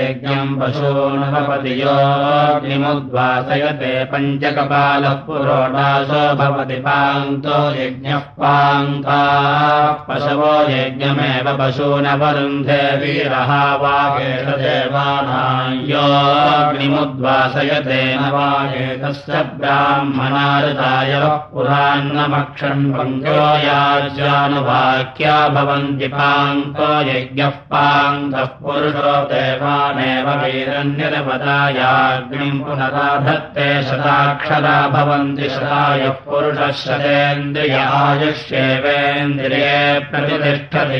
यज्ञम् पशूनुपति योग्निमुद्वासयते पञ्चकपालः पुरोडासो भवति पान्तो यज्ञः पान्ता। पशवो यज्ञमेव पशूनवरुन्धे वीरः वागेश देवानाम् योग्निमुद्वासयते न वागेतस्य ब्राह्मणारुताय पुरान्नमक्षन् पङ्को याज्यानुवाक्या भवन्ति पान्तो यज्ञः पान्तः। पुरुषो देवानेव वीरन्यरपदायाग्निम् पुनराधत्ते शताक्षरा भवन्ति शतायः पुरुषः शतेन्द्रियायुष्येवेन्द्रिये प्रतिष्ठति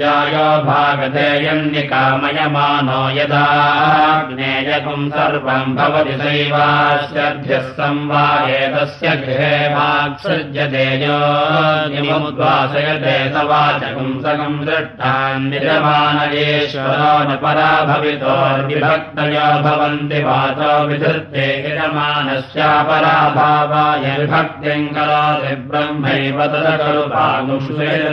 ज्यायो भागते यन्निकामयमानो यदाग्नेयकम् सर्वम् भवति सैवास्यध्यः संवायेतस्य गृहे वाक्सृज्यते योमुद्वासयते सवाचकम् सकम् दृष्टान् परा भवन्ति वाचो विधृत्ते यजमानस्यापराभावाय विभक्तिम् करोति ब्रह्मैव तद खलु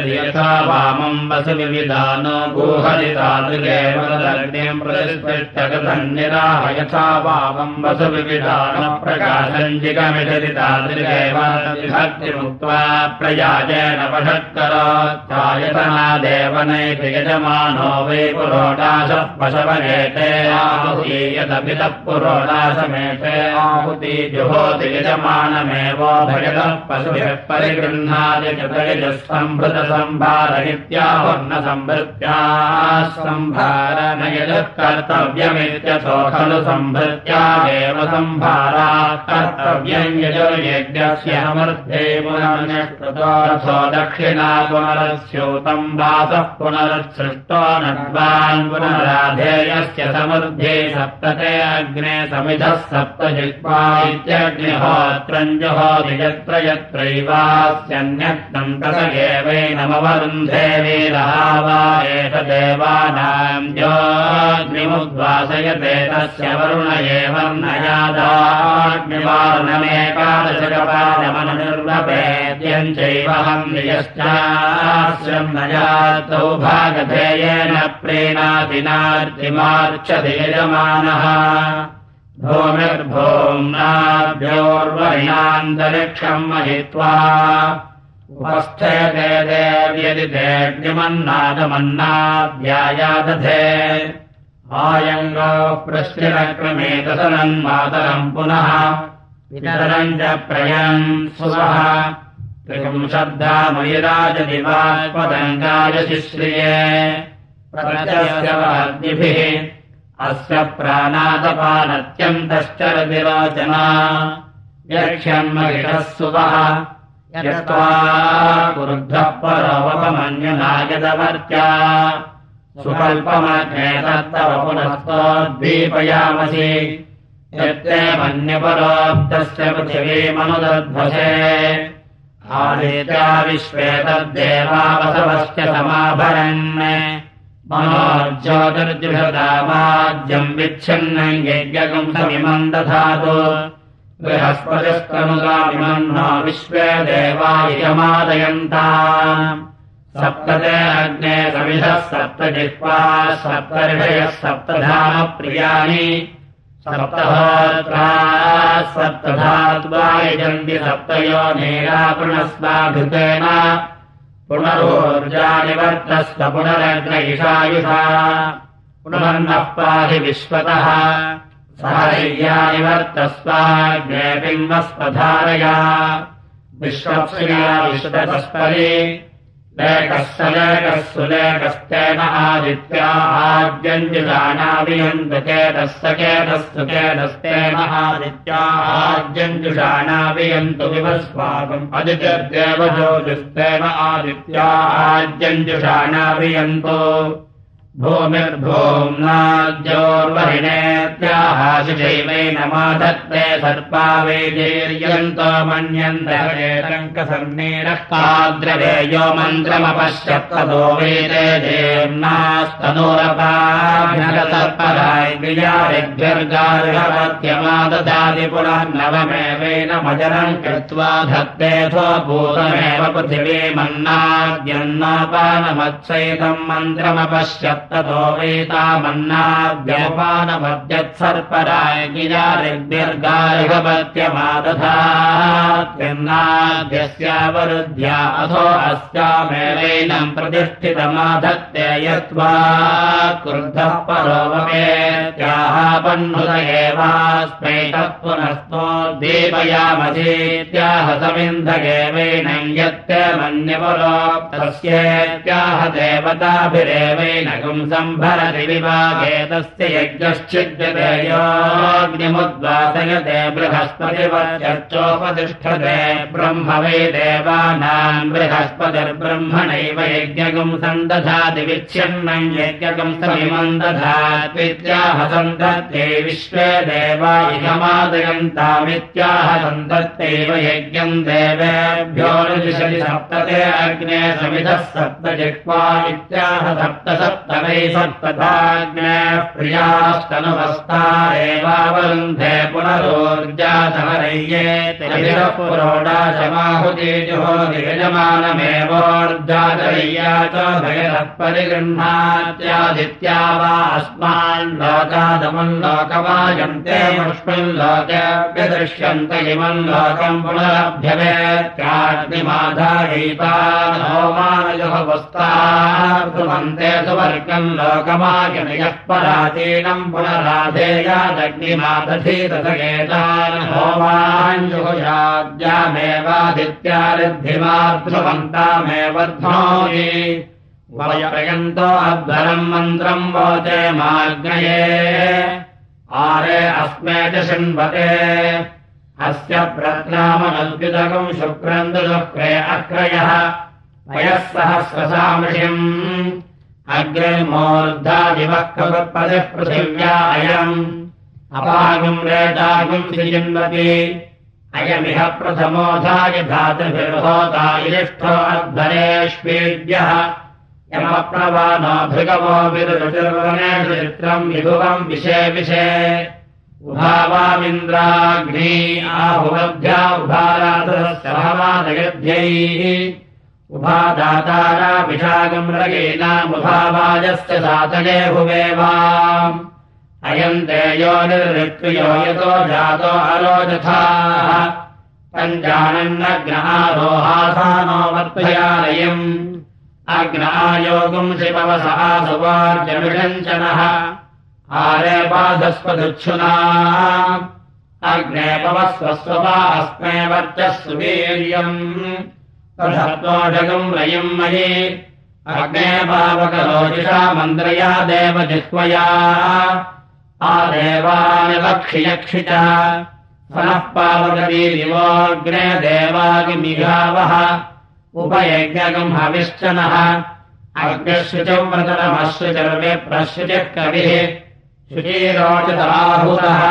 यथा वामम् वसु विविधानो गुहरितादृगेव तदग्निम् प्रतिस्पृष्टकथम् निराह यथा वामम् वसु विविधान प्रकाशम् जिगमिषति तादृगेव विभक्तिमुक्त्वा प्रयाजेन वषत्करोत्थायतनादेव नैति यजमानो वै पुरोडाशः पशवनेते आहुति यदपितः पुरोडाशमेते आहुति जुहोति यजमानमेव भजतः पशुभिः परिगृह्णाति सम्भारयित्याहुर्न सम्भृत्याः सम्भारन यजः कर्तव्यमित्यथो खलु सम्भृत्यादेव सम्भारा यजुर्यज्ञस्य अमर्थे पुनर्निष्कृतो दक्षिणा पुनरस्योतम् वासः पुनरुत्सृष्टो नड्वान् पुनराधेयस्य समृद्धे सप्तते अग्ने समिधः सप्त जिह्वा इत्यग्निहोत्रम् जुहोति यत्र यत्रैवास्यन्यक्तम् तत एवैनमवरुन्धे वीरः वा एष देवानाम् योऽग्निमुद्वासयते तस्य वरुण एवर्णयादवाग्निवारुणमेकादशकपालमनुर्वपेद्यम् चैवहम् नियश्चाश्रम् न जातौ भागधेयेन यजमानः भूमिर्भूम्नाभ्योर्वरिणान्तरिक्षम् महित्वा उपस्थयते देव्यदि देव्यमन्नादमन्नाध्यायादधे आयङ्गो प्रश्चिरक्रमेतसनन्मातरम् पुनः पितरम् च प्रयम् सुवः। त्रिपुंशब्दामयिराजदिवात्पदङ्गाय शिश्रिये प्रचस्यवाद्यभिः अस्य प्राणादपानत्यन्तश्चरतिरोचना यक्ष्यम् महिषः सुवः। यत्त्वा कुरुद्धः परोवपमन्युनायदवर्त्या सुकल्पमग्नेतत्तव पुनस्तोद्दीपयामसि यत्ते मन्यपरोक्तस्य पृथिवीमनुदध्वसे। आदित्या विश्वे तद्देवावसवश्च समाभरन् विच्छिन्नम् यज्ञकम् समिमम् दधातु। बृहस्पतिस्तनुगामिमम् न विश्वे देवायमादयन्ता सप्तते समिधः सप्तजिह्वा सप्तर्षयः सप्तधामप्रियाणि। सप्तहोत्रा सप्तधात्वा यजन्ति सप्तयो नेरापुणस्वाघृतेन पुनरोर्जानिवर्तस्व पुनरग्न इषायुषा पुनर्नः पाहि विश्वतः। सहर्यानिवर्तस्वाग्ने बिम्बस्वधारया विश्वप्रिया विश्वतस्परि सुलेकस्तेन आदित्या आद्यञ्जुषाणाभियन्तुकेतस्य केतस्तु केतस्तेन आदित्या आद्यञ्जुषाणाभियन्तु विवस्वाकम् अदितिर्देव ज्योतिस्तेन आदित्या आद्यञ्जुषाणाभियन्तो भूमिर्भूम्नाद्योर्वरिणेत्याहाशिशैवेन माधत्ते सर्पा वेदेर्यन्तो मन्यन्तङ्कसन्नीरः काद्रवेयो मन्त्रमपश्यत्तदो वेदे देव्नास्तनोरपार्पराय विजारिभ्यर्गार्हवत्यमाददाति पुनर्नवमेवेन मजरम् कृत्वा धत्तेऽथो भूतमेव पृथिवीमन्नाद्यन्नापानमत्सैतम् मन्त्रमपश्यत् ततो वेतामन्नाद्यपानमद्यत्सर्पराय गिरारिग्निर्गारिगपत्यमादधाद्यस्यावरुद्ध्या अथो अस्यामेवैनम् प्रतिष्ठितमाधत्ते यत्त्वा क्रुद्धः पह्नुत एवास्मै तत्पुनस्तो देवयामधेत्याह समिन्धगेवैनम् यत्ते मन्यपरो तस्येत्याह देवताभिरेवैनकम् सम्भरति विभागे तस्य यज्ञश्चिद्यते योऽग्निमुद्वासयते बृहस्पतिवर्चोपतिष्ठते ब्रह्म वै देवानाम् बृहस्पतिर्ब्रह्मणैव यज्ञकम् सन्दधाति विच्छिन्नम् यज्ञकम् समिमम् दधात्वित्याह सन्दत्ते विश्वे देवा इहमादयन्तामित्याह सन्दत्तैव यज्ञम् देवेभ्यो सप्तते अग्ने समिधः सप्त जिह्वा इत्याह सप्त सप्त पुनरोर्जातमरय्ये तिरभिरः पुरोडाशमाहुतेजुहोति यजमानमेवोर्जातरय्या च भयतः परिगृह्णात्यादित्या वा अस्मान् लोकादमुन् लोकमायन्ते मुष्मिन् लोकेऽप्यदृश्यन्त इमम् लोकम् पुनरभ्यवेत्याग्निमाधायितान् होमानयोः वस्तार्तुमन्ते लोकमायनयः पराचीनम् ध्वोनि। वयप्रयन्तो अध्वरम् मन्त्रम् वोचे माग्नये। आरे अस्मे च शृण्वते। अस्य प्रज्ञामनद्युतकम् शुक्रम् दुःख्रे अक्रयः। वयः सहस्रसामृषिम् अग्रे कपतिः पृथिव्या अयम्। अपागम् सृजन्वति। अयमिह प्रथमोधाय धातुभिर्होता इष्ठो अध्वरेष्वेद्यः यमप्रवानो भृगवो विरुचिर्वनेषु चित्रम् विभुवम् विषे विषे उभावामिन्द्राग्नी आहुवभ्या उभाराधस्य भवादयध्यैः उभादाताराभिषागम् रगेनामुभावाजस्य सातये हुवेवाम् अयम् ते यो निर्ऋत्वियो यतो जातो अरोजथाः पञ्जानन्नग्नहारोहासानो वर्तयालयम्। अग्नायोगुम् शिववसः सुवार्जमिषञ्चनः। आरे बाधस्वदुच्छुना अग्ने पवस्वस्वपा अस्मे वर्चः तथत्वोषगम् रयम् मयि। अग्ने पावकलोजिषा मन्द्रया देवजिह्वया च पावकवीरिवोऽग्ने देवागिमिघावः उपयज्ञकम् हविश्चनः अग्निशुचम् व्रतनमश्रुचर्वे प्रश्रुचिः कविः। शुचीरोचिताहुतः।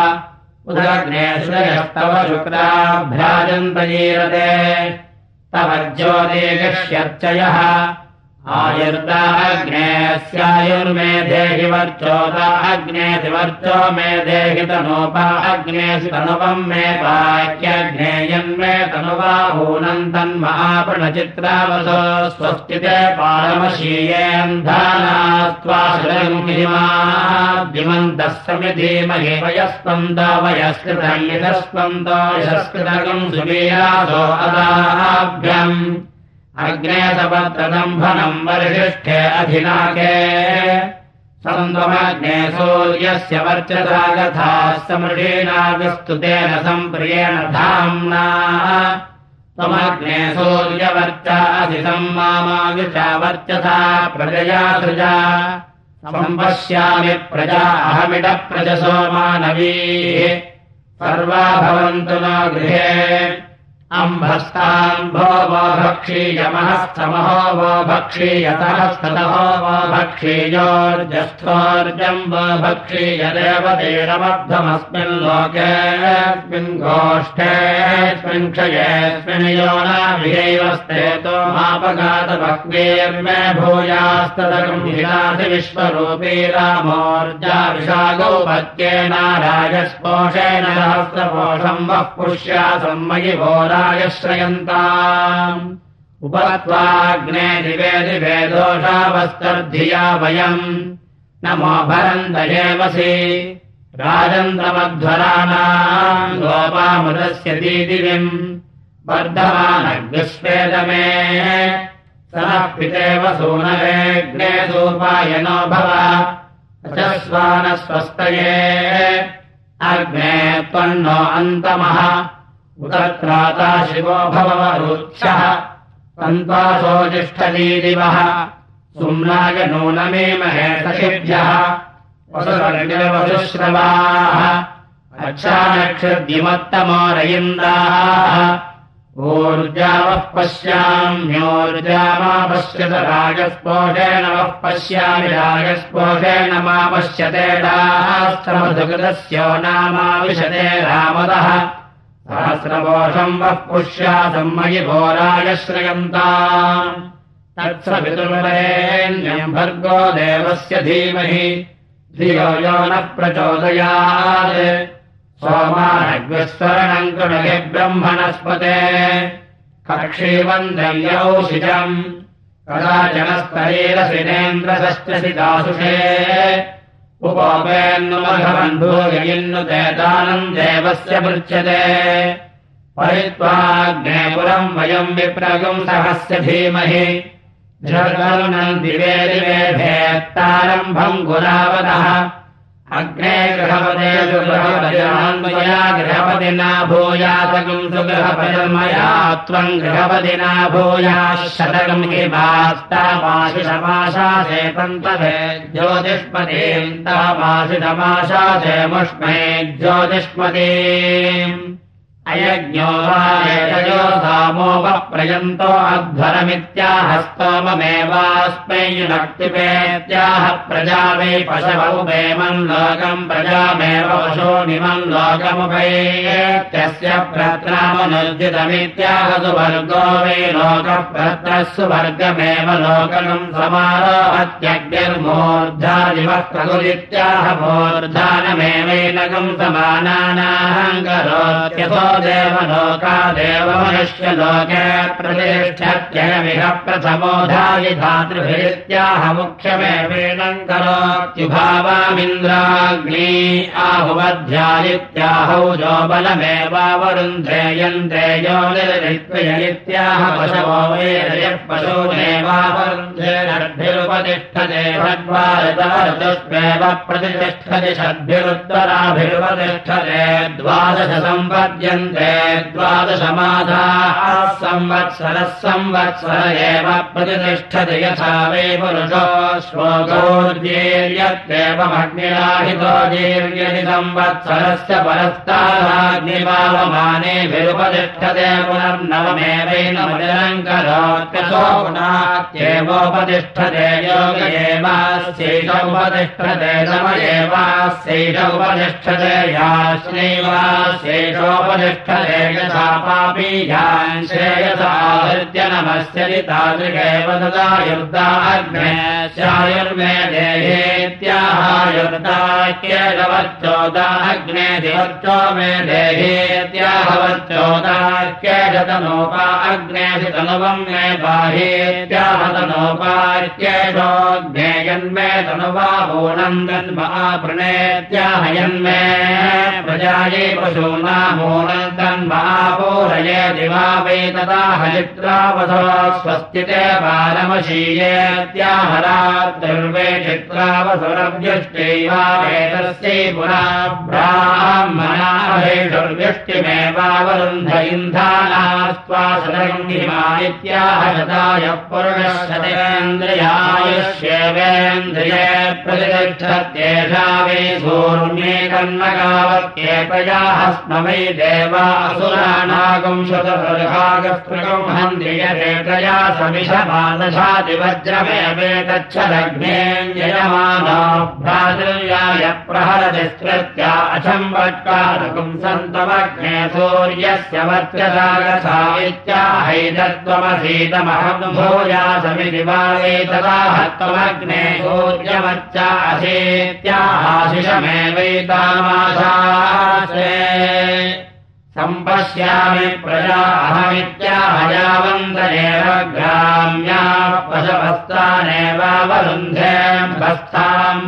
उदग्ने श्रयस्तव शुक्राभ्याजन्तजीरते तव ज्योतिर्गक्ष्यर्चयः आयुर्दा अग्ने स्यायुर्मे देहि वर्चोदा अग्नेति वर्चो मे देहि तनोपा अग्नेसि तनुवम् मे पाक्यग्नेयन्मे तनुवाहूनम् तन्महापणचित्रावसो स्वस्तिते पारमशीयेऽन्धानास्त्वाश्रयम् समिधीमहि वयस्पन्द वयस्कृतम् यशस्पन्द यशस्कृतकम् सुवीरासो अदाभ्यम् अग्ने सपत्रदम्भनम् वरिष्ठे अधिनाके। सन्द्वमग्ने सूर्यस्य वर्चसा गथा समृषीणागस्तुतेन सम्प्रियेण धाम्ना। त्वमग्ने सूर्यवर्चा असि सम्मामाविषा वर्चसा प्रजया सृजा। सम्पश्यामि प्रजा अहमिडः प्रजसो मानवीः। सर्वा भवन्तु न गृहे अम्भस्ताम्भो वो भक्षीयमहस्तमहो वो भक्षीयतहस्ततहो वो भक्षीयोर्जस्थोर्जम् वो भक्षीयदेवदेरमध्वमस्मिल्लोकेऽस्मिन् गोष्ठेऽस्मिन् क्षयेऽस्मिन् योनाभिरैवस्तेतो मापघातभक्वेर्मे भूयास्तदगम्भिराधि विश्वरूपी रामोर्जा विशागौपत्ये नारायस्पोषेण सहस्रपोषम् वः पुष्या सम्मयि भोर श्रयन्ता उपत्वाग्ने दिवे दिवे दोषावस्तर्धिया वयम्। नमो भरन्त एवसि। राजन्द्रमध्वराणाम् गोपामुदस्य दीदिविम्। वर्धमानग्स्वेदमे सः पितेव सूनवेग्ने सूपायनो भव। रचस्वानस्वस्तये अग्ने त्वन्नो अन्तमः उदत्राता शिवो भववरुक्षः तन्त्वासोजिष्ठलीदिवः सुम्नाय नूनमे महेशशिभ्यः वसुश्रवाः अच्छानक्षद्युमत्तमोरयिन्दाः ऊर्जावः पश्याम्योर्जामा पश्यत राजस्पोषेण वः पश्यामि राजस्पोषेण मा पश्यते नामाविशते रामदः सहस्रपोषम् वः पुष्यासम् मयि घोराय श्रयन्ता। तत्सवितुर्वरेण्यम् भर्गो देवस्य धीमहि। धियो यो न प्रचोदयात्। सोमानग्विस्वरणम् कृणहि ब्रह्मणस्पते। कक्षीवन्दयौषिजम् कदाचनस्तरीरसिनेन्द्रसश्चसि दासुषे उपोपेन्नुमघवन्भूयिन्नुतेतानम् देवस्य पृच्छ्यते परित्वाग्ने पुरम् वयम् विप्रगुम् सहस्य धीमहि। दिवे दिवे भेत्तारम्भम् गुरावतः अग्ने गृहपदे गृहपतिमया गृहपतिना भूयातकम् सुगृहपतिर्मया त्वम् गृहपतिना भूयाः शतकम् हि वास्तामाशिषमाशासे तन्तवे ज्योतिष्मतीम् तमाशिषमाशासे मुष्मे ज्योतिष्मती अयज्ञो वा एतयो सामोपप्रयन्तो अध्वरमित्याहस्तोममेवास्मै युनक्तिपेत्याह प्रजा वै पशवौ वेमम् लोकम् प्रजामेव पशोनिमम् लोकमुपैत्यस्य प्रत्रामनुर्जितमित्याह सुवर्गो वै लोकः प्रत्रः सुवर्गमेव लोकम् समारोहत्यग्निर्मूर्धादिवः प्रकुलित्याह मूर्धानमेवैनकम् समानानाहङ्करोत्यथो देवलोकादेव मनुष्यलोके प्रतिष्ठत्ययमिह प्रथमोधायि धातृभित्याह मुख्यमेवेणम् करोत्युभावामिन्द्राग्नी आहुवध्यायित्याहौ जो बलमेवावरुन्ध्रेयन्त्रेयो निर्वित्वयित्याह पशवो वेदयः पशूनेवावरुन्ध्रेरद्भिरुपतिष्ठते भद्वारतवर्तुष्वेव प्रतिष्ठति षड्भिरुत्तराभिरुपतिष्ठते द्वादश द्वादशमाधाः संवत्सरः संवत्सर एव प्रतिष्ठति यथा वै पुरुषो जीर्यति संवत्सरस्य करोत्यसो पुनात्येवोपतिष्ठते योग एवास्यैषोपतिष्ठते नम एवास्यैष उपतिष्ठते याश्नैवास्यैषोपतिष्ठते पापीयान् श्रेयसाहृत्य नमस्यति तादृगेव तदा युर्दाग्ने स्यायुर्मे देहेत्याहायुर्दाक्येदवच्चोदाग्ने दिवच्चो मे देहेत्याहवच्चोदाक्येशतनोपा अग्नेऽसि तनुवम् मे बाहेत्याहतनोपाक्येषोऽग्ने यन्मे तनुवा भूनन्दन्म आपृणेत्याहयन्मे प्रजायै पशूनामूनम् तन्मापूरये दिवा वै तदा हरित्रावधो स्वस्तिते बालमशीयेत्याहरात्रिर्वे चित्रावसुरव्यष्टैवा वेदस्यै पुरा ब्राह्मणाभेषुर्व्यष्टिमेवावरुन्ध इन्धानास्त्वासदङ्गिमा इत्याह शताय पुरुषशतेन्द्रियायुष्येवेन्द्रिये प्रतिष्ठत्येषा वै सूर्मे कन्नगावत्येतयाः स्म वै देव देवासुरानागुंशतगृहागस्पृगंहन्त्रियरेतया समिषमादशादिवज्रमेवेतच्छलग्नेऽञ्जयमानो भ्रातृव्याय प्रहरतिस्कृत्या अचम्बट्कारकं सन्तमग्ने सूर्यस्य वर्चसागसा इत्याहैतत्वमसीतमहं भूयासमिति सूर्यमच्चा असीत्याहाशिषमेवैतामाशासे सम्पश्यामि प्रजा अहमित्याहयावन्तरेव ग्राम्याः पशवस्तानेवावरुन्धे बस्थाम्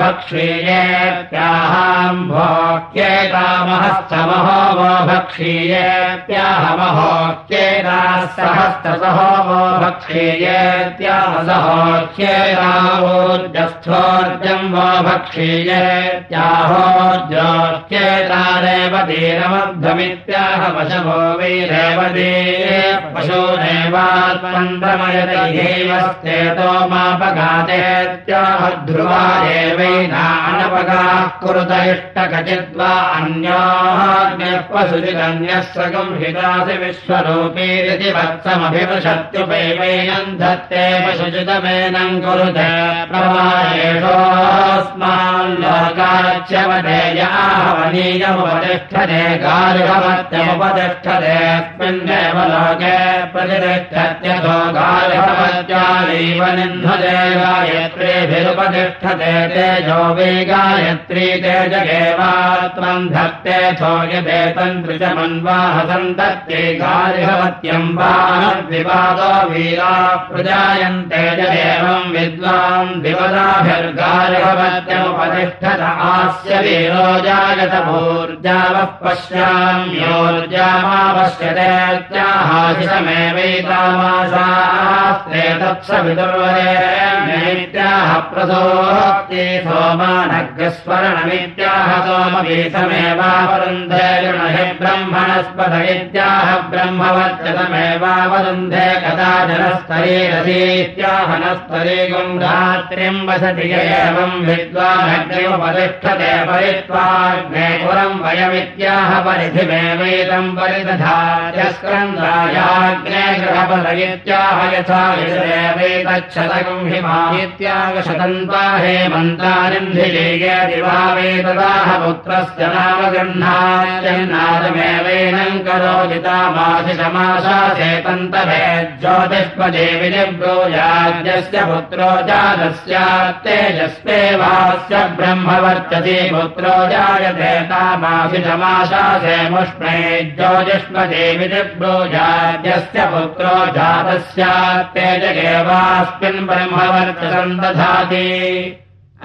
भक्षीयेत्याहाम्भोक्त्येतामहस्तमहो वो भक्षीयेत्याहमहोक्येतासहस्तसहो वो भक्षीयेत्याहसहोच्येतावोर्जस्थोर्जम् वो भक्षीयेत्याहोर्जोच्येतारेव दीरमध्वमित्याहवशभो वैरेव दे पशूनेवात्मन् रमयत इहैवस्तेतो मापघातेत्याह ध्रुवा एव कुरुत इष्टकचिद्वा अन्योः पशुजिदन्यः वत्समभिवशत्युपैवैनम् धत्ते पशुजितमेनम् कुरुते प्रवायेषोऽस्माल्लोकाच्यवदेयाहवनीयमुपतिष्ठते गार्हवत्यमुपतिष्ठतेऽस्मिन्नेव लोके प्रतिष्ठत्यथो गार्हवत्यालीव निह्नते गायत्रीभिरुपतिष्ठते तेजो वै गायत्री तेजगेवात्मम् धत्तेऽथो यदेतन्त्रिचमन्वाह सन्तत्ते गार्हवत्यम् वानद्विपादो वीरा प्रजायन्ते जदेवम् विद्वान् दिवदाभिर्गार्हवत्यमुपतिष्ठत आस्य वीरो जायत भूर्जावः पश्याम्योर्जामावश्यतेत्याहाशिषमेवैतामाशास्त्रे तत्सविदुर्वरेत्याह प्रसोक्ते सोमानग्रस्मरणमित्याह सोमवीतमेवावरुन्धे गृणहि ब्रह्मणस्पद इत्याह ब्रह्मवच्चतमेवावरुन्धे कदा जनस्तरेरसीत्याह नस्तरे गुङ्गात्रिम् वसति एवम् विद्वानग्निमुपतिष्ठते परित्वाग्ने पुरम् वयमित्याह गृहपद इत्याह यथा हेमन्तानिन्धिलीगे दिवावेतदाह पुत्रस्य नाम गृह्णात्यन्नादमेवैनम् करोजितामाशिषमाशासेतन्तभे ज्योतिष्मदेवि निब्रूयाद्यस्य पुत्रो जातस्यात्तेजस्मेवास्य ब्रह्मवर्चति पुत्रो जायते तामाशिषमाशासे मुष्णे ज्योतिष्मदेवि निब्रूयाद्यस्य पुत्रो जातस्यात्तेजगेवास्मिन् ब्रह्मवर्चसम् दधाति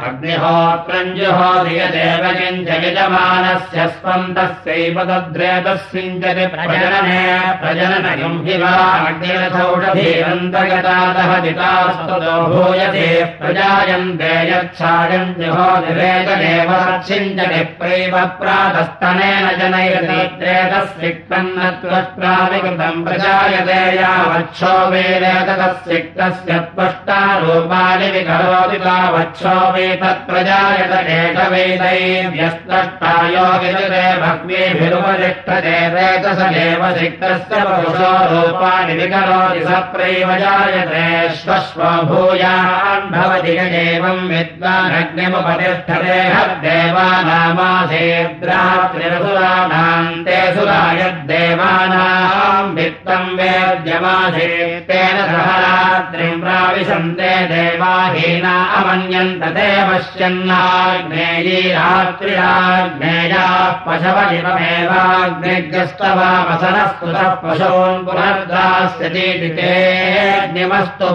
अग्निहोत्रञ्जुहोदयदेव किञ्च यजमानस्य स्पन्दस्यैव तद्रेतस्मिञ्चति प्रजनने प्रजननयम् हि वा अग्निरथौषधीरन्तगतातः जितास्तुतो भूयते प्रजायन्ते यच्छायम् जुहोदिरेतदेव सच्छिञ्चति प्रैव प्रातस्तनेन जनैरतीत्रेतस्विक्तन्नत्वत्राविकृतम् प्रजायते यावच्छो वेदेततस्विक्तस्य त्वष्टारूपाणि विकरोति तावच्छो तत्प्रजायत एकवेदैर्यस्तष्टायो विदुरे भक्तिभिरुपतिष्ठते रेतसदेव सिक्तस्य पुरुषो रूपाणि विकरोति सप्रैव जायते श्वश्व भूयान् भवति एवम् विद्वानग्निमुपतिष्ठते हद्देवानामासेद्रात्रिरसुराणाम् ते सुरायद्देवानाम् वित्तम् वेद्यमासे तेन सह रात्रिम् प्राविशन्ते देवाहीना अमन्यन्त ते पश्यन्नाग्नेयी रात्रिराग्नेयाः पशव इममेवाग्निग्रस्तवामसनस्तुतः पशून् तेऽग्निमस्तु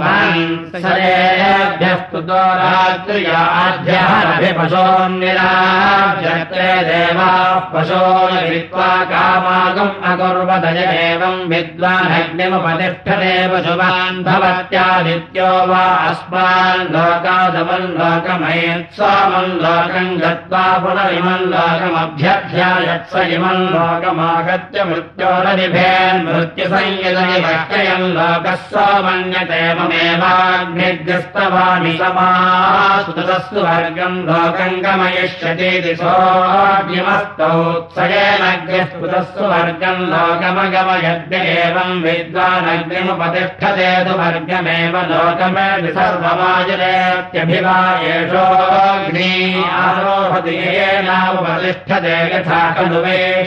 सरेभ्यस्तुतो रात्र्याध्यहरभिपशोन्निराभ्यत्रे देवाः पशून् वित्त्वा कामागम् अकुर्वदय एवम् विद्वानग्निमुपतिष्ठते पशुवान् भवत्यादित्यो वा अस्मान् लोकादमन् लोकमयत्स्वामम् लोकम् गत्वा पुनरिमम् लोकमभ्यध्यायत्स इमम् लोकमागत्य मृत्योरनिभेन् मृत्युसंयदनिभक्त्ययम् लोकः सोमम् मन्यते ममेवाग्निग्रस्तवामि समासुतस्तु वर्गम् लोकम् गमयिष्यतीति सोऽग्निमस्तौ स्वयेनग्रस्पुतस्तु वर्गम् लोकमगमयद्य एवम् विद्वानग्निमुपतिष्ठते तु वर्गमेव लोकमेति सर्वमाजरेत्यभिवा आरोहति येनावतिष्ठते यथा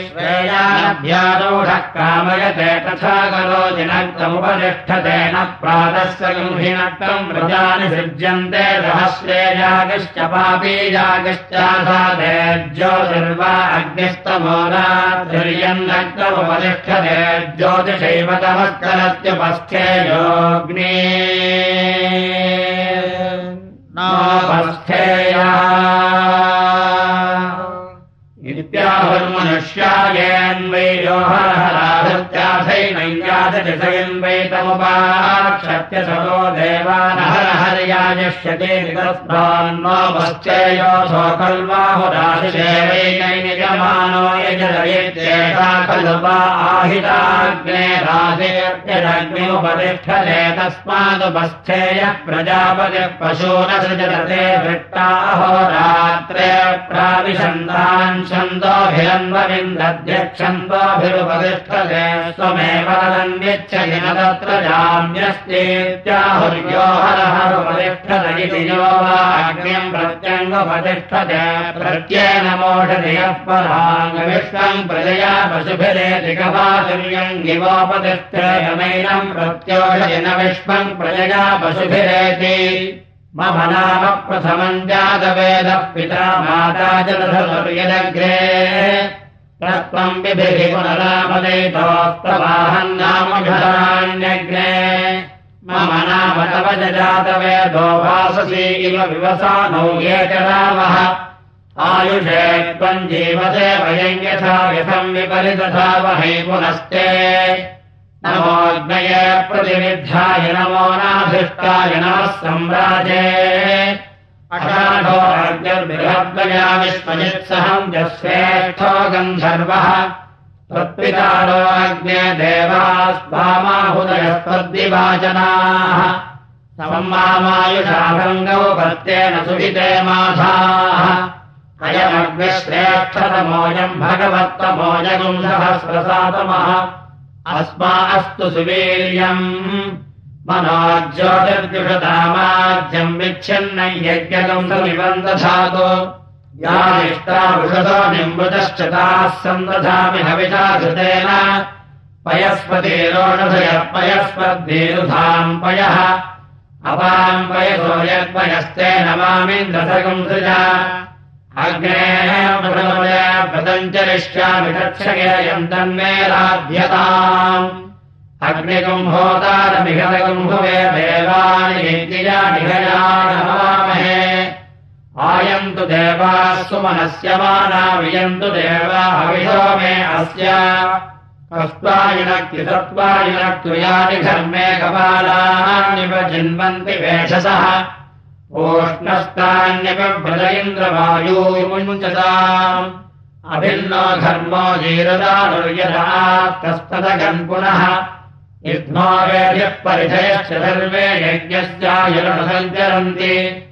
श्रेयाभ्यारोढः कामयते तथा करोति न प्रातस्य गृहिणक्तम् व्रजानि सृज्यन्ते सहस्रे जागश्च पापी जागश्चासादे ज्योतिर्वा अग्निस्तमोरात्रिर्यन्नक्तमुपतिष्ठते ज्योतिषैव तमस्करत्युपस्थे योऽग्ने नोपस्थेया इत्याहुर्मनुष्यायेन्वै योहरहराधत्याथैनैयादशयन्वै तमुपाक्षत्य सदो देवानहरहर्यायष्यते नितस्मान्नोपश्चेयोऽसो खल्वाहुराशिदेवैनै निजमानो यजदयेत्येषा खलु वा आहिताग्ने राधेत्यदग्निमुपतिष्ठते तस्मादुपस्थेयः प्रजापतिः पशून सृजते वृत्ताहोरात्रे प्राविशन्तान् छन्दोभिरन्वविन्दध्यक्षन्दोभिरुपतिष्ठते स्वमेव तत्र जाम्यस्तेत्याहुर्यो यो अग्निम् प्रत्यङ्गुपतिष्ठते प्रत्येन मोषधियः पराङ्गविश्वम् प्रजया पशुभिरेति गवातुल्यम् गिवोपतिष्ठेयमैनम् प्रत्योषति न विश्वम् प्रजया पशुभिरेति। मम नाम प्रथमम् जातवेदः पिता माता जलधर्यदग्रे तत्त्वम् विभिः पुनरामदयितोस्तवाहम् नाम विधराण्यग्रे मम नाम तव जातवेदो वाससी इव विवसानौ ये च रामः। आयुषे त्वम् जीवसे वयम् यथा यथम् वहै पुनस्ते। नमोऽग्नये प्रतिविद्धाय नमो नाधिष्ठाय नमः सम्राजे। अषाढोर्गर्बृहद्वया विश्वजित्सहम् यश्रेष्ठो गन्धर्वः। त्वत्पितारो अग्ने सममायुषाभङ्गौ भर्तेन सुहिते माधाः। अयमग्निश्रेष्ठतमोऽयम् भगवत्तमोजगुम् सहस्रसातमः। अस्मा अस्तु सुवीर्यम्। मनोज्योतिर्द्युषतामाज्यम् विच्छिन्न यज्ञकम् समिवम् दधातु यानिष्टा वृषतो निम्बुतश्च ताः सन्दधामि हविषा धृतेन। पयस्पद्भिरुधाम् पयः अपाम् पयसो यत्पयस्तेन मामिन्द्रसगम् सृजा। अग्नेः चरिष्यामि तत्सयम् तन्मे लाभ्यताम्। अग्निगुम्भोतारमिहतगुम्भुवे देवानि निहयामहे आयन्तु देवाः सुमनस्य माना वियन्तु देवा हविषो मे अस्य अस्त्वायुनक्ति सत्त्वायुनक्तु यानि घर्मे कपालान्निव जिन्वन्ति वेषसः। ओष्णस्तान्यपभ्रज इन्द्रवायूमुञ्चताम् अभिन्नो धर्मो जीरदानुर्यथास्तस्तदगन् पुनः। युग्मोवेभ्यः परिधयश्च सर्वे यज्ञस्यायुर्सञ्चरन्ति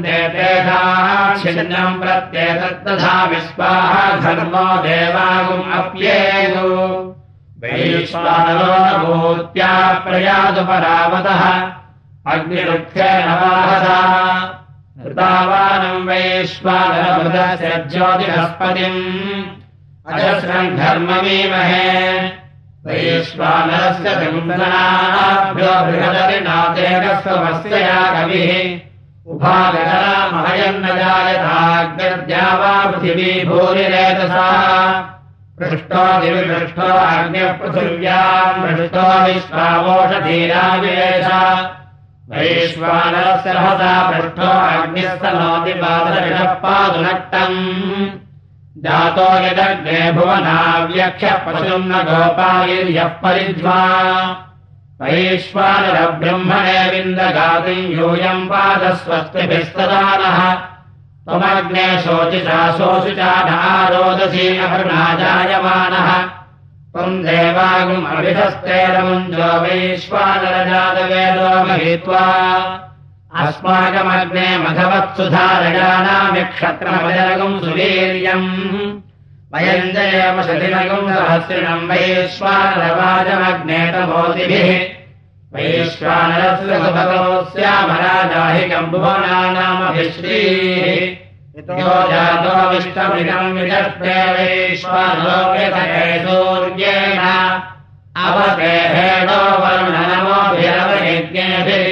तेषाम् प्रत्येतत्तथा विस्वाः धर्मो देवागुम् अप्येतु वैश्वानरोनभूत्या प्रयातु परावतः। वाहसा। ऋतावानम् वैश्वानरभृतस्य ज्योतिहस्पतिम् अजस्रम् धर्ममीमहे वैश्वानरस्य सिंसनाभ्यो बृहदरिनादेकस्वमस्य या कविः। उभागरामहयन्न जायताग्रद्या वा पृथिवी भूरिरेतसा पृष्टो दिविपृष्टो अग्निपृथिव्याम् पृष्टो विश्वामोषधीराविवेश वैश्वानरस्य रहसा पृष्टो अग्निस्तनोति पादरषः पादुनक्तम् जातो यदग्ने भुवनाव्यख्यः पशुम् न गोपायिर्यः परिध्वा। वैश्वानरब्रह्मणे विन्दगातुम् यूयम् पादस्वस्तिभिस्तदानः। त्वमग्ने शोचिषा शोषिचारोदसी अहृणाजायमानः। त्वम् देवागुमभिधस्तेरमुञ्जो वैश्वानरजातवेदो महित्वा अस्माकमग्ने मघवत्सुधारयानामिक्षत्रमजरगुम् सुवीर्यम् वयम् जयम शतिनगुम् सहस्रिणम् वैश्वानरवाजमग्नेतमोदिभिः वैश्वानरस्य सुभगोऽस्यामराजाहिकम् भुवनानामभिश्रीः यो जातो विष्टमिदम् विदर्थे वैश्वानलोके सूर्येण अवते हेडो वरुणनमोभिरवयज्ञेभिर्भिः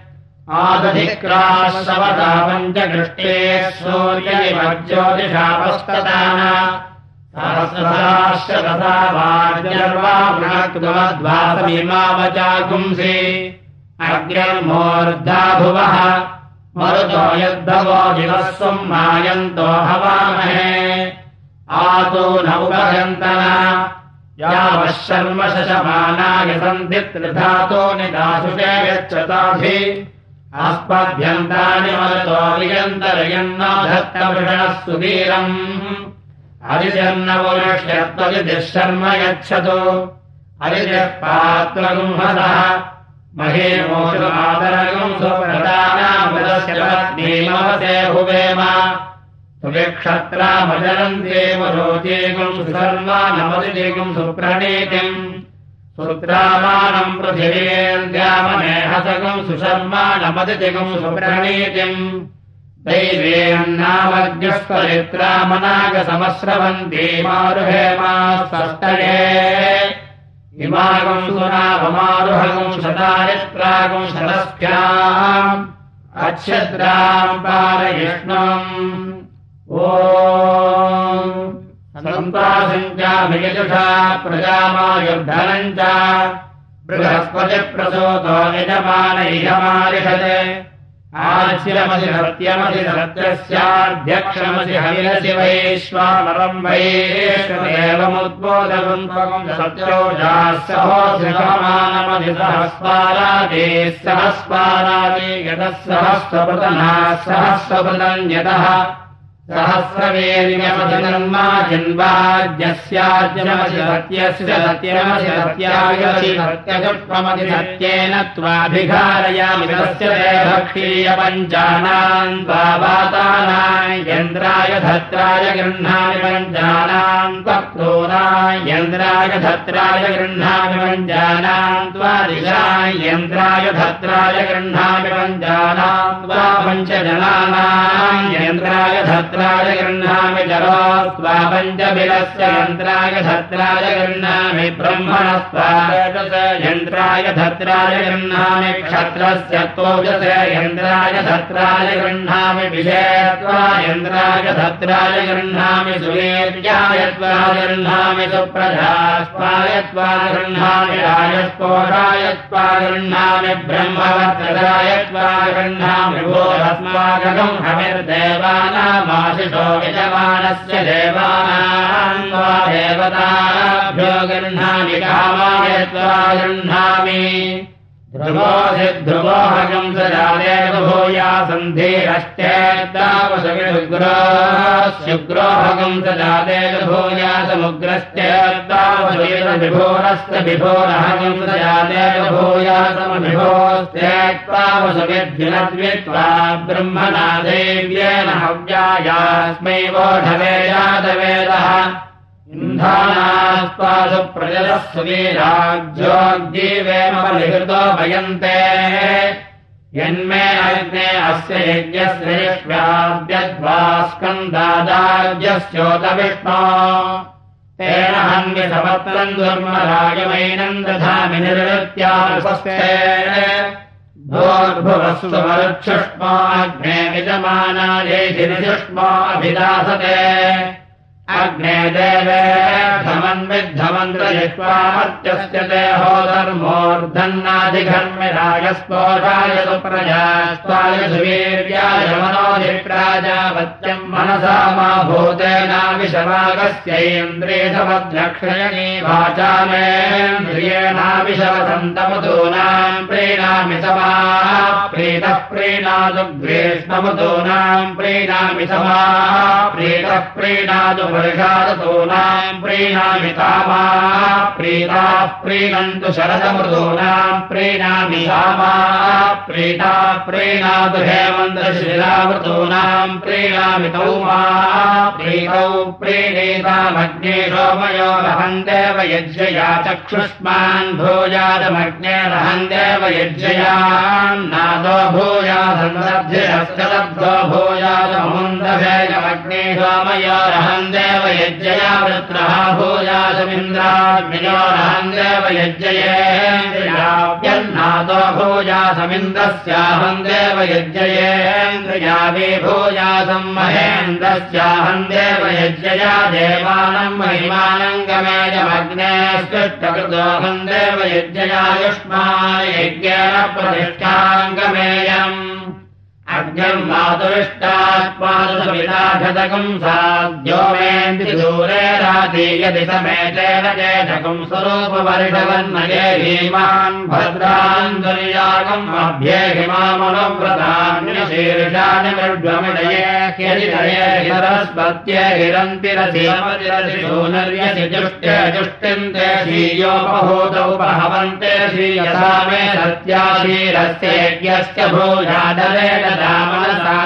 आदधिक्राशवता पञ्चकृष्टे सूर्यनिमज्योतिषापस्तदान। सहस्रदाश्च तथा वार्यर्वा बृहत्वद्वासमीमावचागुंसि अग्र्यर्मोर्धा भुवः मरुतो यद्धवो दिवः स्वम् मायन्तो हवामहे। आतो न उपहन्तन। यावः शर्म शशमानाय सन्धि त्रिधातो निदासुषे यच्छताभि वियन्तरयन्न धत्तवृषणः सुवीरम्। हरिजन्नवोष्यत्वजितिः शर्म यच्छतु। हरिजः पात्रगुंहदः महे पत्नीमवसे हुवेम सुविक्षत्रामजरन्त्येव रोचेगम् सुधर्मानमदिगम् सुप्रणीतिम् सुत्रामानम् पृथिवीर्द्यामनेहसगम् सुशर्मानमदिगम् सुप्रणीतिम्। दैवेन्नामज्ञस्वरित्रामनागसमस्रवन्ती मारुहेमा स्वष्टये इमागम् सुनावमारुहगम् शतारित्रागम् शतस्याम्। अच्छद्राम् पारयिष्णम्। ओ प्रजामायुर्धनम् च बृहस्पतिप्रसूतो यजमान इयमारिषत् आश्रमसि सत्यमसि सत्यस्याध्यक्षमसि हविरसि वैश्वानरम् वैश्वदेवमुद्बोधकम् त्वम् सत्योजाः सहोसमानमधि सहस्वारादेः यतः सहस्रपृतनाः सहस्रपृतम् यतः सत्यमसि सत्यायसि सत्यजुष्वमधि सत्येन त्वाभिघारयामि तस्य ते भक्षीय पञ्चानाम् त्वावातानाय यन्द्राय धत्राय गृह्णामि पञ्चानाम् त्वक्रोराय यन्द्राय धत्राय गृह्णामि पञ्चानाम् त्वादिशाय यन्द्राय धत्राय गृह्णामि पञ्चानाम् त्वा पञ्चजनानाम् यन्द्राय धत्र धत्राय गृह्णामि पञ्चबिलस्य यन्त्राय धत्राय गृह्णामि ब्रह्मणस्वाजस यन्त्राय धत्राय गृह्णामि क्षत्रस्य त्वोजस यन्त्राय धत्राय गृह्णामि विषयत्वा यन्त्राय धत्राय गृह्णामि सुवीर्याय त्वा गृह्णामि सुप्रजास्वाय त्वा गृह्णामि राजस्पोषाय त्वा गृह्णामि ब्रह्मवत्रदाय त्वा गृह्णामि भोरस्माकम् हविर्देवानामा यजमानस्य देवानाम् वा देवताभ्यो गृह्णामि कामाय त्वा गृह्णामि ध्रुवोऽसि ध्रुवोऽहकम् स जादेव भूया सन्धेरश्चेत्तावशुग्रोऽहकम् स जादेव भूया समुग्रश्चेत्तावशुविभोरस्य विभोरहकम् स जादेव भूया समविभोस्तेत्तावशुविद्युनद्वित्वा ब्रह्मणा देव्येन हव्यायास्मै वोढवे यादवेदः इन्धानास्त्वासु प्रजलः सुवीराज्योग्जीवेमलिहृतो भयन्ते। यन्मे अग्ने अस्य यज्ञश्रेष्व्याद्यद्वा स्कन्दादाज्यस्योतविष्णो तेन हन्यसपत्रम् दुर्मरागमैनम् दधामि निर्वृत्यानुपस्ते भोर्भुवस्वरुक्षुष्माग्ने यजमानायैधिनिषुष्मा अभिदासते अग्ने देवे धमन्विद्धमन्त्रयित्वामर्त्यस्य देहो धर्मोर्धन्नादिघर्मिराजस्पोषाय सुप्रजास्त्वाय सुवीर्याय मनोधिप्राजावत्यम् मनसा मा भूतेनाविशवागस्यैन्द्रियसमद्रक्षयणी वाचा मेन्द्रियेणाविशवसन्तमधूनाम् प्रीणामि समाः प्रीतः प्रीणादु ग्रीष्ममधूनाम् प्रीणामि समाः प्रीतः प्रीणादु वर्षादूनाम् प्रीणामि तामा प्रीताः प्रीणन्तु शरदमृदूनाम् प्रीणामि तामा प्रीता प्रीणातु हेमन्तशिलामृतूनाम् प्रीणामि तौमा प्रीतौ प्रीणीतामग्ने सोमयोरहन्देव यज्ञया चक्षुष्मान् भूयादमग्ने रहन्देव यज्ञया नादो भूयादन्दभ्यश्च लब्धो भूयादमुन्दभेयमग्ने सोमयोरहन्देव देव यज्ञया वृत्रः भूयासमिन्द्राग्नियोरहन्देव यज्ञयेन्द्रियाव्यन्नादो भूयासमिन्द्रस्याहम् देव यज्ञयेन्द्रिया विभूयासम् महेन्द्रस्याहम् देव यज्ञया देवानम् महिमानम् गमेयमग्ने स्पृष्टकृतोऽहम् देव यज्ञयायुष्मान् यज्ञेन प्रतिष्ठाङ्गमेयम् अग्निम् मातुरिष्टात्मादुसविदाशतकम् साध्यो मेन्दि दूरे राति यदि समेतेन चेशकम् स्वरूपवर्षवन्नये भीमान् भद्रान् दुर्यागम् अभ्ये हिमामनुव्रतान्यशीर्षाणि मृड्वमिडये ह्यजितये सरस्पत्ये हिरन्तिरसिमतिरसिशूनर्यसि जुष्टे जुष्टिन्ते श्रीयोपभूतौ प्रहवन्ते श्रीयसा मे सत्याशीरस्येज्ञस्य भूजादरेण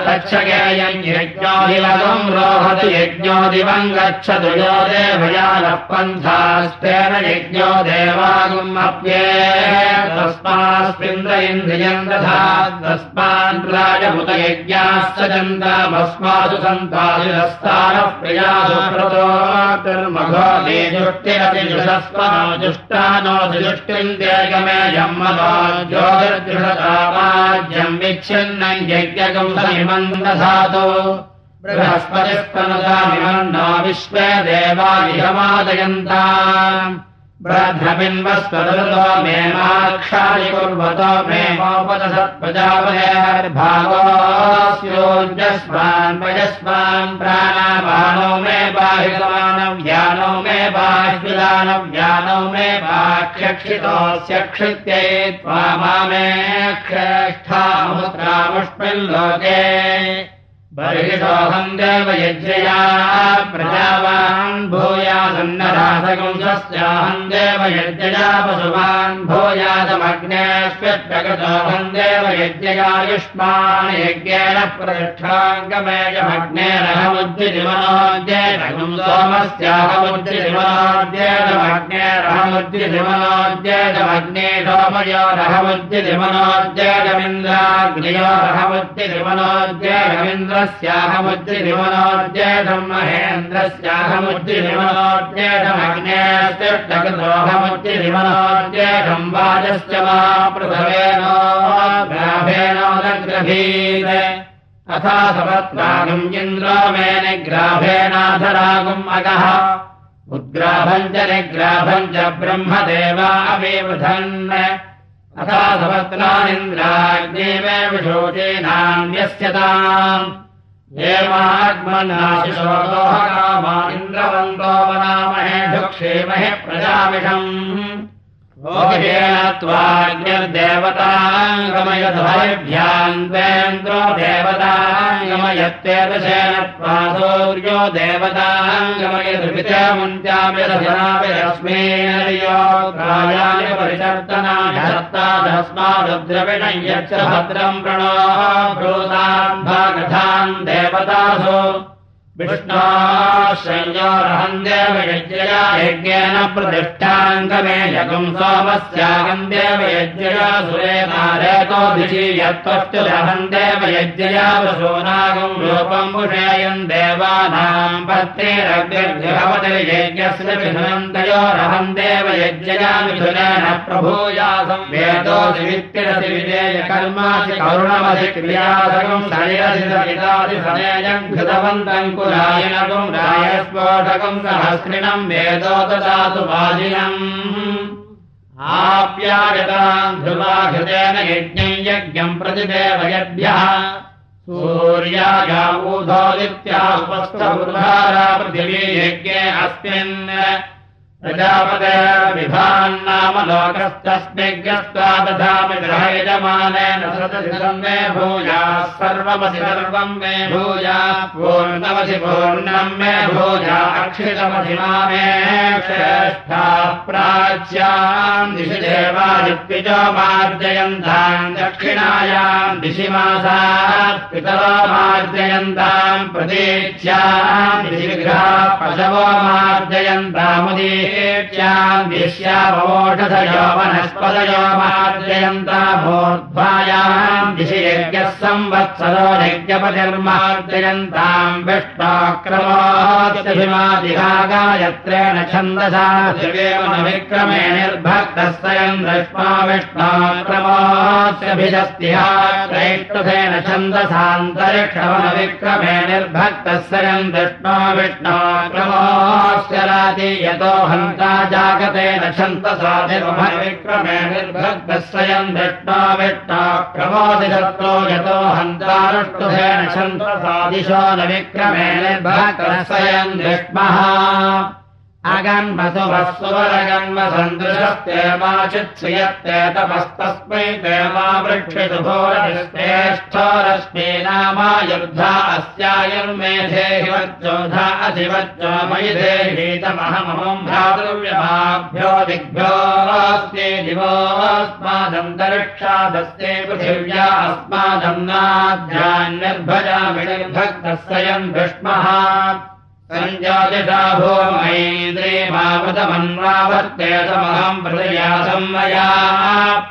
गच्छगेयम् यज्ञोदिवगम् रोहति यज्ञो दिवम् गच्छतु यो देवयानः पन्थास्तेन यज्ञो देवागुम् अप्ये तस्मास्मिन्द्र इन्द्रियम् दधा तस्मान् राजभुत यज्ञाश्च देगमेयम् मनो ज्योतिर्जुषतामाज्यम् विच्छिन्नम् यज्ञकंसमिमन्दधातो बृहस्पतिस्तनुतामिमन्नो विश्वे देवादिहमादयन्ता ब्रह्मबिन्वस्वदतो मे माक्षादि कुर्वतो मे मोपदसत्प्रजापयर्भागोऽस्योजस्मान् वयस्मान् प्राणापानो मे बाहिमानव्यानो मे बाह्विदानव्यानो मे बाह्यक्षितोऽस्य क्षित्यै त्वा मामे श्रेष्ठामुत्रामुष्मिल्लोके बर्हिषोऽहम् देवयज्ञया प्रजावान् भूयासन्नरासगुंसस्याहम् देवयज्ञया पशुमान् भूयासमग्नेष्वप्रगतोऽहम् देवयज्ञयायुष्मान् यज्ञेन प्रतिष्ठाङ्गमेयमग्नेरहमुद्रिमनोद्येतगुम् सोमस्याहमुद्रिमनोद्येतमग्नेरहमुद्रिमनोद्येतमग्ने सोमयोरहमुद्रिमनोद्येतमिन्द्राग्नियोरहमुद्रिमनोद्येतमिन्द्रस्य स्याहमुद्रिमनोद्येतम् महेन्द्रस्याहमुद्रिमनोद्येतमग्नेस्तिष्ठकृतोऽहमुद्रिमनोद्येतम् वाजश्च मा पृथवेनो ग्राभेणोदग्रभीत् तथा सपत्नागम् इन्द्रो मे निग्राभेणाधरागुम् अगः। उद्ग्राभम् च निग्राभम् च ब्रह्मदेवा अविवृधन् तथा सपत्नानिन्द्राग्ने मे विशोचेनान्यस्यताम् देवाग्मनाशिशोदोहकामा इन्द्रवन्तो वनामहे ढुक्षेमहे प्रजामिषम् त्वाग्निर्देवताङ्गमयद्भयभ्यान्द्वेन्द्रो देवताङ्गमयत्येदशेन त्वा सौर्यो देवताङ्गमयद्विचमुञ्चामिरसनाविरस्मेर्यो प्रायाणि परिचर्तनानि दत्तादस्मादुद्रविणम् यच्च भद्रम् प्रणो ब्रूतान् भागधान् देवतासु विष्णोश्रयोरहम् देवयज्ञया यज्ञेन प्रतिष्ठाङ्गमे यगुम् सोमस्यागम् देवयज्ञया सुरेनारेतो दिशि यत्त्वष्टुरहम् देवयज्ञया वसूनागम् रूपम् भुषेयम् देवानाम् पत्रेरग्निर्गृहपतिर्यज्ञस्य मिथुनन्तयोरहम् देवयज्ञया मिथुनेन प्रभूयासम् घृतवन्तम् रायणकम् रायस्फोटकम् सहस्रिणम् वेदो ददातु वाजिनम्। आप्यायताम् ध्रुवाघृतेन यज्ञम् यज्ञम् प्रतिदेवयद्भ्यः सूर्यायावूधोदित्या उपस्थबुधारा पृथिवी यज्ञे अस्मिन् प्रजापते विभान्नाम लोकस्तस्मिज्ञस्त्वा दधामि ग्रहयजमानेन सदसिदम् मे भूयाः सर्वमसि सर्वम् मे भूया पूर्णमसि पूर्णम् मे भूया श्रेष्ठाः प्राच्याम् दिशि मार्जयन्ताम् दक्षिणायाम् दिशि मासात् पितरो मार्जयन्ताम् प्रतीच्याम् पशवो दिश्यामोषधयो वनस्पदयो मार्जयन्ता भूर्ध्वायाम् दिशि यज्ञः संवत्सरो यज्ञपतिर्मार्जयन्ताम् विष्टाक्रमोऽभिमादिहागायत्रेण छन्दसा विक्रमे निर्भक्तः स्वयम् दृष्ट्वा विष्णाक्रमोऽस्यभिजस्तिहा त्रैष्टुभेन छन्दसान्तरिक्षवनविक्रमे निर्भक्तः स्वयम् दृष्ट्वा विष्णाक्रमोऽस्य राति यतो हन्ता जागतेन छन्तसाधिक्रमे निर्भक्तस्वयम् दृष्टा विष्टा क्रमोदिशत्रो यतो हन्तानुष्टुभेन छन्तसादिशो न विक्रमे निर्भक्तस्वयम् दृष्मः अगन्मसुभस्वरगन्म सन्दृशस्ते मा चित्सयत्ते तपस्तस्मै ते मा वृक्षितु भोरश्रेष्ठोरश्मे नामा युर्धा अस्यायुर्मेधे हिवच्चोधा अधिवच्चो मयि देहीतमहमहम् भ्रातृव्यमाभ्यो दिग्भ्योऽस्ते दिवोऽस्मादन्तरिक्षादस्ते पृथिव्या अस्मादम् नाध्यान्यर्भजामि निर्भक्तः स्वयम् विष्मः सञ्जातिषा भूमैन्द्रे मामृतमन्वावर्तेतमहम् प्रजया संमया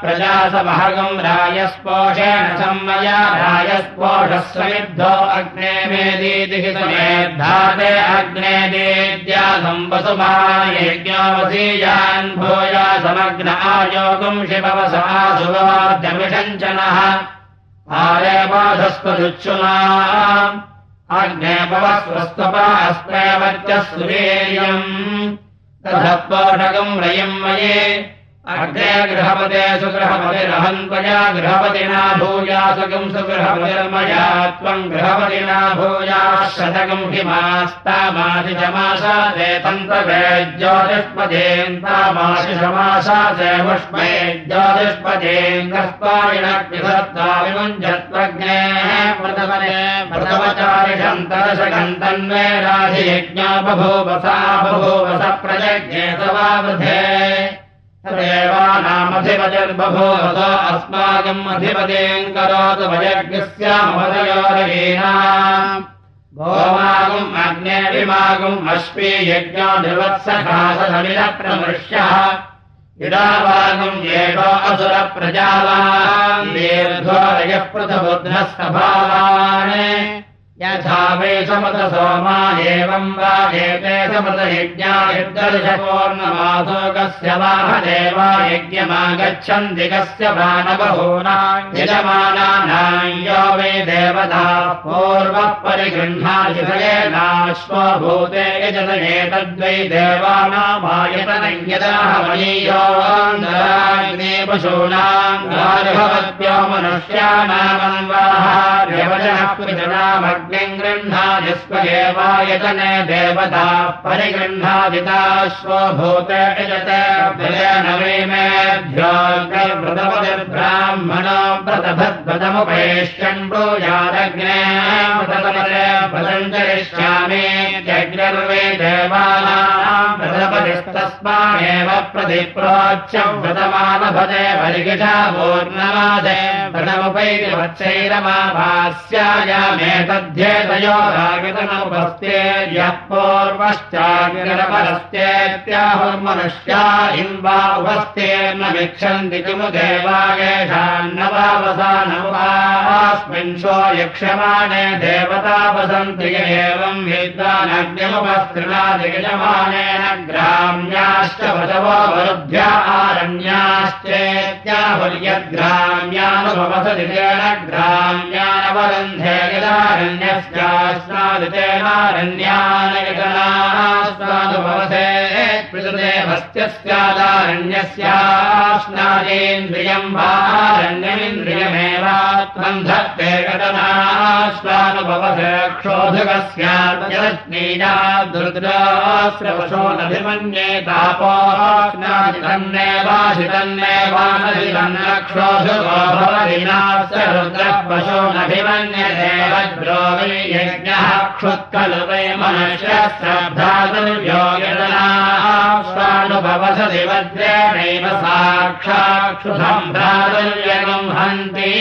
प्रजा समहगम् रायस्पोषेण संमया रायस्पोषस्वमिद्धो अग्ने मेदीदिहितमेद्धाते अग्ने देद्या संवसुमायज्ञावसीयान् भूया समग्न आयोगम् शिववसा सुवार्जमिषञ्चनः आरे बाधस्वदुच्छुना अग्ने पवस्वस्तपास्त्रैवत्यः सुवीर्यम् तथत्पोषकम् रयम् मये अग्ने गृहपते सुगृहपतिरहम् त्वया गृहपतिना भूया सुखम् सुगृहपतिर्मया त्वम् गृहपतिना भूया शतकम् हिमास्तामासि ज्योतिष्पदेन्तामासि समासासे पुष्पे ज्योतिष्पदेङ्गस्त्वायिणग्निधत्ता विमुञ्जत्वग्ने प्रथमने प्रथमचारिषन्तरशगन्तन्वे राधियज्ञा बभूवसा बभूवस प्रजज्ञे तवावधे देवानामधिपतिर्बभूवस अस्माकम् वयज्ञस्यामदयोरहीना गोमागुम् अग्नेभिमागुम् अश्वे यज्ञो निर्वत्सखासमिलप्रमृश्यः इडावागुम् येषो असुरप्रजावान् दीर्घोरयः पृथबुद्धः सभावान् यथा वै समत सोमा एवम् वा एते समत यज्ञायुर्दर्शपूर्णमासोकस्य वाहदेवा यज्ञमागच्छन्ति कस्य मानबहूनाम् यजमानानाम् यो वै देवता पूर्वः परिगृह्णादिभयेनाश्वभूते यजत एतद्वै देवानामायतनम् यदाहमयीयोऽग्ने पशूनाम् गार्भवत्यो मनुष्याणामन्वाहार्यवचनः पृजनामग् गृह्णादिस्व एवायतने देवता परिगृह्णादिताश्वो भूते नवेमेभ्योऽग्रव्रतपतिर्ब्राह्मणो व्रतभद्वतमुपैष्यन् ब्रूयादग्ने व्रतपते पतञ्जलिष्यामि जग्रर्वे देवानाम् व्रतपतिस्तस्मादेव प्रतिप्रोच्यम् व्रतमानभते परिगिषापूर्णमादे व्रतमुपैति वत्सैरमाभास्यायामेतध्येतयो रागितमुपस्ते यः पूर्वश्चागिरपरस्तेत्याहुर्मनुष्या हिम्बा उपस्तेर्न वीक्षन्ति किमु देवागेशान्नवावसानमुपास्मिन् सो यक्षमाणे देवता वसन्ति एवम् विद्वानग्निमुपस्तृणादिगजमानेन ग्राम्याश्च वरुभ्या आरण्याश्चेत्याहुर्यद्ग्राम्यानुभवसति तेन ग्राम्यानवरुन्धे यदारण्यस्यास्नादितेनारण्यानयतनास्नानुभवसे हिरण्यस्यास्नादितेनारण्यानगणास्नादुभवसे पितृदेवस्त्यस्यादारण्यस्यास्नादेन्द्रियम् वारण्यमिन्द्रियमेवात्मन्धत्ते गतनास्नानुभवसे क्षोधुकस्याद्यलक्ष्मीनाद्रुद्राश्रवशोऽनभिमन्ये तापोऽग्नादितन्नेवाशितन्नेवानदितन्नक्षोधुको भवदिनास्य रुद्रः वज्रोवै यज्ञः क्षुत्खलु वै श्रद्धातुर्यो यदनाश्वानुभवसति वज्रेणैव साक्षाक्षुधम् भ्रातुर्यगम् हन्ति